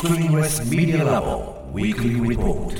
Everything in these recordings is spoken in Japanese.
Screenless Media Lab Weekly Report.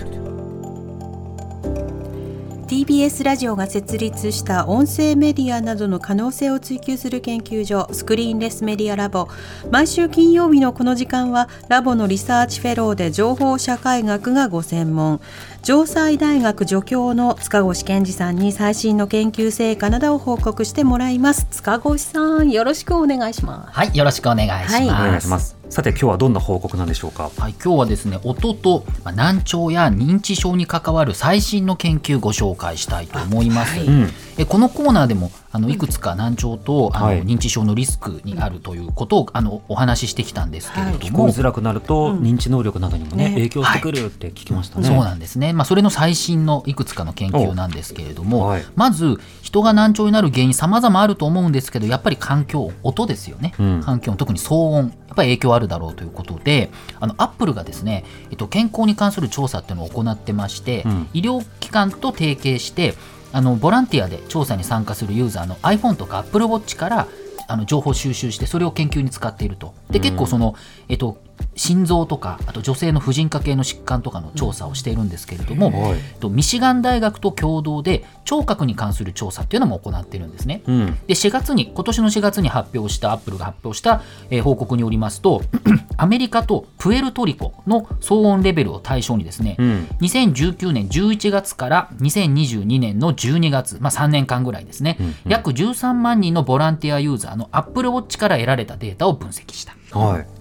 TBS ラジオが設立した音声メディアなどの可能性を追求する研究所 Screenless Media Lab 毎週金曜日のこの時間はラボのリサーチフェローで情報社会学がご専門城西大学助教の塚越健司さんに最新の研究成果などを報告してもらいます塚越さんよろしくお願いしますはい、よろしくお願いします。はいお願いします。さて今日はどんな報告なんでしょうか？はい、今日はですね、音とまあ難聴や認知症に関わる最新の研究ご紹介したいと思います。はいうん。えこのコーナーでもあのいくつか難聴とあの、はい。認知症のリスクにあるということをあのお話ししてきたんですけれども、聞こえづらくなると、認知能力などにもねね。影響してくるって聞きましたね。そうなんですね、まあ、それの最新のいくつかの研究なんですけれども、おはい。まず人が難聴になる原因様々あると思うんですけどやっぱり環境音ですよね、うん。環境音特に騒音やっぱり影響あるだろうということであのアップルがですね、えっと、健康に関する調査っていうのを行ってまして、うん。医療機関と提携してあのボランティアで調査に参加するユーザーの iPhone とか Apple Watch からあの情報収集してそれを研究に使っていると。で結構その、えっと、心臓とかあと女性の婦人科系の疾患とかの調査をしているんですけれども、はいえっとミシガン大学と共同で聴覚に関する調査っていうのも行っているんですね。うん。で4月に今年の4月に発表したアップルが発表した、えー報告によりますと アメリカとプエルトリコの騒音レベルを対象にですね、うん。2019年11月から2022年の12月、まあ、3年間ぐらいですね、うんうん約13万人のボランティアユーザーのアップルウォッチから得られたデータを分析した。はい。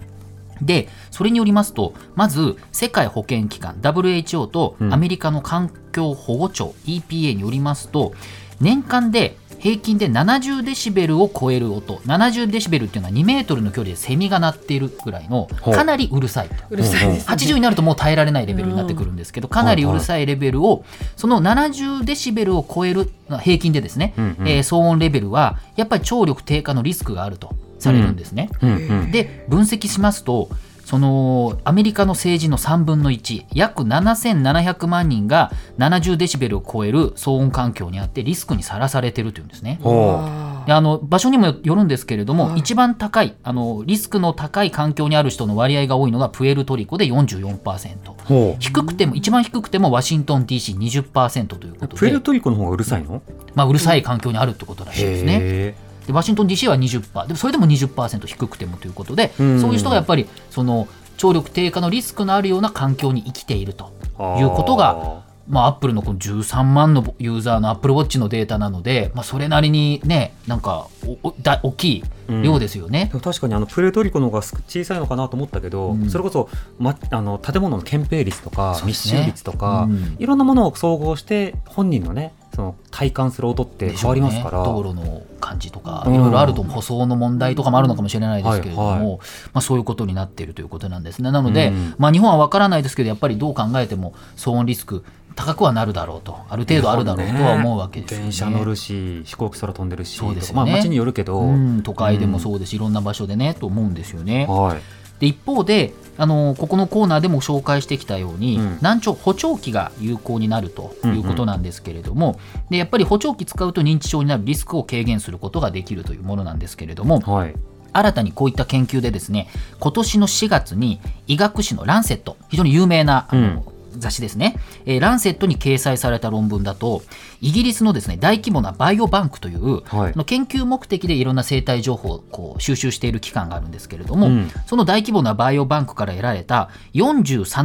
でそれによりますとまず世界保健機関 WHO とうん。アメリカの環境保護庁、EPA によりますと年間で平均で70デシベルを超える音70デシベルっていうのは2メートルの距離でセミが鳴っているぐらいのかなりうるさいと。うるさいですね。80になるともう耐えられないレベルになってくるんですけど、かなりうるさいレベルを、その70デシベルを超える、平均でですね、えー騒音レベルは、やっぱり聴力低下のリスクがあるとされるんですね。うんうん。で分析しますとそのアメリカの政治の3分の1約7700万人が70デシベルを超える騒音環境にあってリスクにさらされているというんですね。あの場所にもよるんですけれども、一番高いあのリスクの高い環境にある人の割合が多いのがプエルトリコで44%う。ほ低くても一番低くてもワシントン DC20% というこう。とプエルで、トリコの方がうるさいの？まあ、うるさい環境にあるってことらしいですね。へでワシントン DC は20%でもそれでも20%低くてもということで、うん。そういう人がやっぱりその聴力低下のリスクのあるような環境に生きているとー。いうことが、まあ、アップルのこの13万のユーザーのアップルウォッチのデータなので、まあ、それなりにねなんかおおだ大きい量ですよね。で。も確かにあのプエルトリコの方が小さいのかなと思ったけど、うん。それこそ、ま、あの建物の建蔽率とか、密集率とか、うん。いろんなものを総合して本人のねその体感する音って変わりますから、ね、道路の感じとかうんいろいろあると舗装の問題とかもあるのかもしれないですけれども、はいはいまあ、そういうことになっているということなんですね。なので、うんまあ、日本は分からないですけどやっぱりどう考えても騒音リスク高くはなるだろうとある程度あるだろうとは思うわけですよね。電車乗るし飛行機空飛んでるしそうですよね。まあ街によるけど、うん、都会でもそうですし、いろんな場所でねと思うんですよね。はいで一方であのここのコーナーでも紹介してきたように、うん。難聴補聴器が有効になるということなんですけれども、でやっぱり補聴器使うと認知症になるリスクを軽減することができるというものなんですけれどもはい。新たにこういった研究でですね今年の4月に医学誌のランセット非常に有名なあの、うん雑誌ですね、えーランセットに掲載された論文だとイギリスのですね大規模なバイオバンクという、はい。あの研究目的でいろんな生態情報をこう収集している機関があるんですけれども、うん。その大規模なバイオバンクから得られた43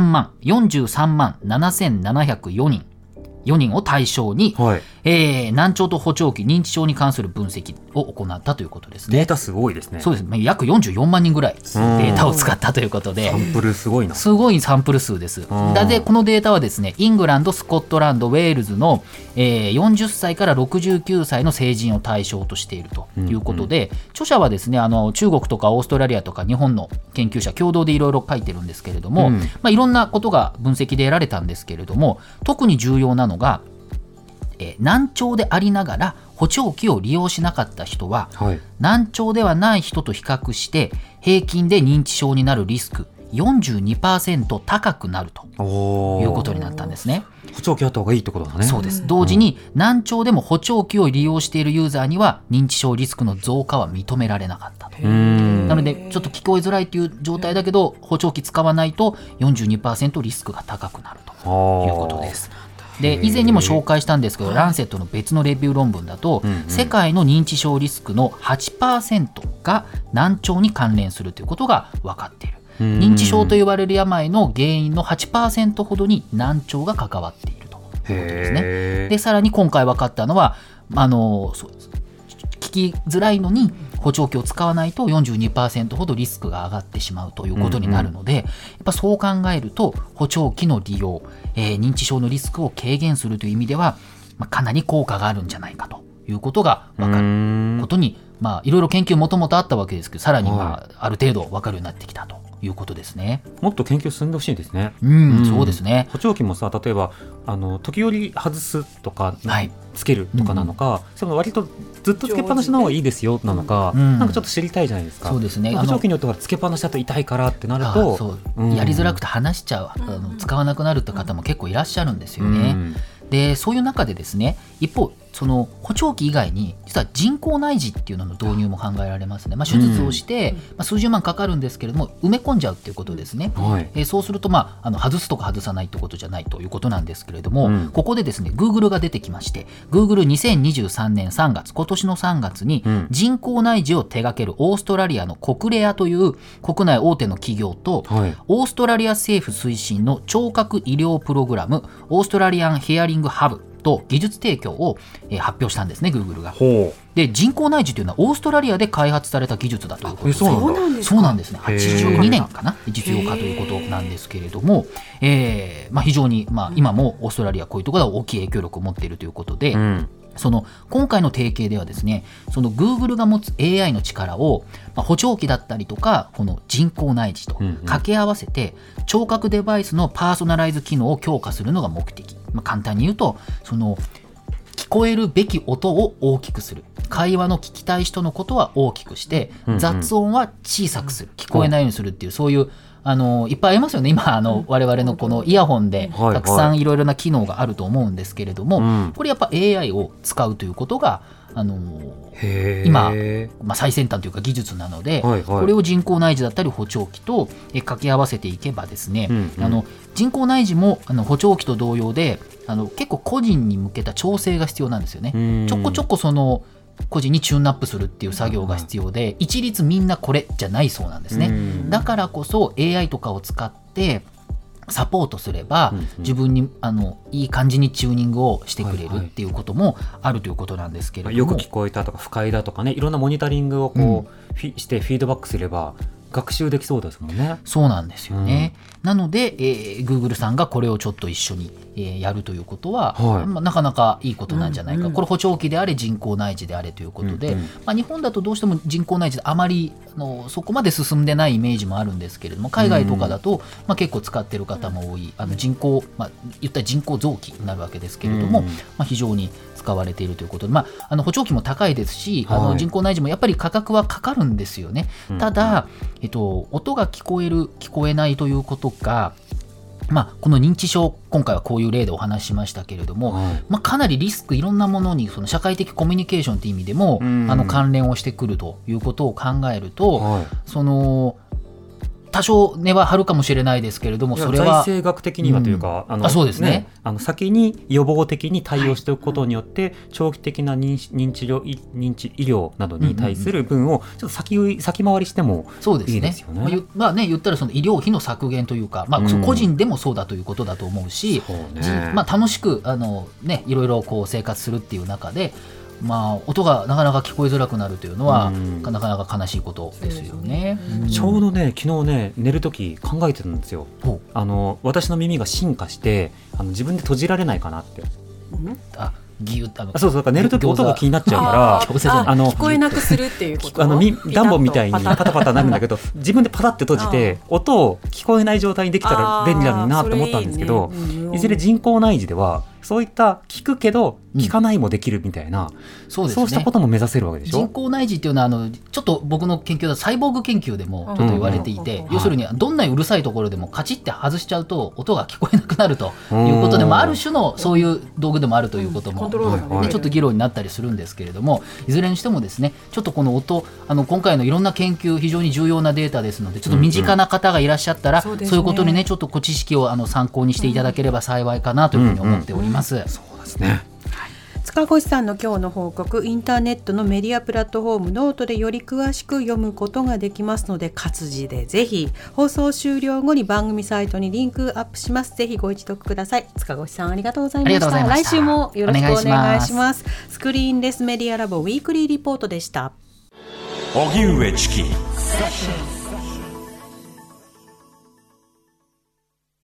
万43万7704人4人を対象に、はいえー難聴と補聴器認知症に関する分析を行ったということですね。データすごいですね。そうです、まあ約44万人ぐらいデータを使ったということで。サ。ンプルすごいな。すごいサンプル数です。ん。だでこのデータはですね、イングランド、スコットランド、ウェールズの、えー40歳から69歳の成人を対象としているということで、著者はですね、あの中国とかオーストラリアとか日本の研究者共同でいろいろ書いてるんですけれども、うん。まあ、いろんなことが分析で得られたんですけれども、特に重要なのが、えー難聴でありながら補聴器を利用しなかった人は、はい。難聴ではない人と比較して平均で認知症になるリスク42%高くなるとおいうことになったんですね。補聴器あった方がいいってことだね。そうです。同時に難聴でも補聴器を利用しているユーザーには認知症リスクの増加は認められなかったと。なのでちょっと聞こえづらいという状態だけど補聴器使わないと42%リスクが高くなるということです。で以前にも紹介したんですけど、ランセットの別のレビュー論文だと、うんうん。世界の認知症リスクの8%が難聴に関連するということが分かっている。うん。認知症と言われる病の原因の8%ほどに難聴が関わっているということですね。でさらに今回分かったのはあの聞きづらいのに補聴器を使わないと42%ほどリスクが上がってしまうということになるので、やっぱそう考えると補聴器の利用、えー認知症のリスクを軽減するという意味では、まあ、かなり効果があるんじゃないかということが分かうるん。ことに、まあ、いろいろ研究もともとあったわけですけどさらに、まあ、ある程度分かるようになってきたということですね。もっと研究進んでほしいですね。うん、うんそうですね。補聴器もさ例えばあの時折外すとか、はいつけるとかなのか、その割とずっとつけっぱなしの方がいいですよなのか、うんなんかちょっと知りたいじゃないですか。そうですね。補聴器によってはつけっぱなしだと痛いからってなるあとそううんやりづらくて話しちゃう、あの使わなくなるって方も結構いらっしゃるんですようね。んでそういう中でですね一方その補聴器以外に実は人工内耳っていうのの導入も考えられますね、まあ、手術をして、まあ、数十万かかるんですけれども埋め込んじゃうっていうことですね。はい。えーそうすると、まあ、あの外すとか外さないってことじゃないということなんですけれども、うん。ここでですね Google が出てきまして Google2023 年3月今年の3月にうん。人工内耳を手掛けるオーストラリアのコクレアという国内大手の企業と、はい。オーストラリア政府推進の聴覚医療プログラムオーストラリアンヒアリングハブと技術提供を、えー発表したんですね Google が。ほで人工内耳というのはオーストラリアで開発された技術だということでそうなんだ。そうなんですそうなんですね。へー。82年かな？実用化ということなんですけれども、えーまあ、非常に、まあ、今もオーストラリアこういうところでは大きい影響力を持っているということで、う、うん、その今回の提携ではですねその Google が持つ AI の力を、まあ、補聴器だったりとかこの人工内耳と掛け合わせて、聴覚デバイスのパーソナライズ機能を強化するのが目的、まあ、簡単に言うとその聞こえるべき音を大きくする。会話の聞きたい人のことは大きくして、雑音は小さくする。聞こえないようにするっていうそういうあのいっぱいありますよね。今あの我々のこのイヤホンでたくさんいろいろな機能があると思うんですけれども、うん。これやっぱ AI を使うということがあの今まあ、最先端というか技術なので、はいはい。これを人工内耳だったり補聴器とえ掛け合わせていけばですね、うんうん。あの人工内耳もあの補聴器と同様であの結構個人に向けた調整が必要なんですよね。うん。ちょこちょこその個人にチューンアップするっていう作業が必要で一律みんなこれじゃないそうなんですね。うん。だからこそ AI とかを使ってサポートすれば、うんうん。自分にあのいい感じにチューニングをしてくれるっていうこともあるということなんですけれども、よく聞こえたとか不快だとかねいろんなモニタリングをこう、フィしてフィードバックすれば学習できそうですもんね。そうなんですよね。なので、えー、Google さんがこれをちょっと一緒に、えーやるということは、はい。まあ、なかなかいいことなんじゃないか、うんうん。これ補聴器であれ人工内耳であれということで、うんうん。まあ、日本だとどうしても人工内耳であまりあのそこまで進んでないイメージもあるんですけれども海外とかだと、まあ、結構使ってる方も多い。あの人工、まあ、言ったら人工臓器になるわけですけれども、うん。まあ、非常に使われているということで、まあ、あの補聴器も高いですし、あはい。の人工内耳もやっぱり価格はかかるんですよね。うん。ただ、えっと、音が聞こえる聞こえないということが、まあ、この認知症今回はこういう例でお話ししましたけれども、はい。まあ、かなりリスクいろんなものにその社会的コミュニケーションという意味でも、うん。あの関連をしてくるということを考えると、はい。その多少値は張るかもしれないですけれどもそれは財政学的にはというか、あのあそうですね。あの先に予防的に対応しておくことによって、長期的な認認知療い認知医療などに対する分をちょっと先先回りしてもそうですね。いいですよね。まあね言ったらその医療費の削減というか、まあ、うん。個人でもそうだということだと思うし、そうね。じまあ、楽しくあの、ね、いろいろこう生活するっていう中で、まあ、音がなかなか聞こえづらくなるというのは、うん。なかなか悲しいことですよね。ん。ちょうどね昨日ね寝る時考えてたんですよ。あの私の耳が進化してあの自分で閉じられないかなって。あギュッあのあそうそうだから寝る時音が気になっちゃうからあの聞こえなくするっていうこと？あのみ暖房みたいにパタパタなるんだけど自分でパタって閉じて音を聞こえない状態にできたら便利だなと思ったんですけどいずれ人工内耳ではそういった聞くけど聞かないもできるみたいな、そうですね。そうしたことも目指せるわけでしょ？人工内耳っていうのはあのちょっと僕の研究だとサイボーグ研究でもちょっと言われていて、うん。要するにどんなにうるさいところでもカチッて外しちゃうと音が聞こえなくなるということで、まあ、ある種のそういう道具でもあるということも、ねはい。でちょっと議論になったりするんですけれどもいずれにしてもですねちょっとこの音あの今回のいろんな研究非常に重要なデータですのでちょっと身近な方がいらっしゃったら、そうですね。そういうことにねちょっとこう知識をあの参考にしていただければ幸いかなというふうに思っております。そうですね。塚越さんの今日の報告インターネットのメディアプラットフォームノートでより詳しく読むことができますので活字でぜひ放送終了後に番組サイトにリンクアップします。ぜひご一読ください。塚越さんありがとうございました。来週もよろしくお願いしおます。 Screenless Media Lab Weekly Report でした。荻上チキ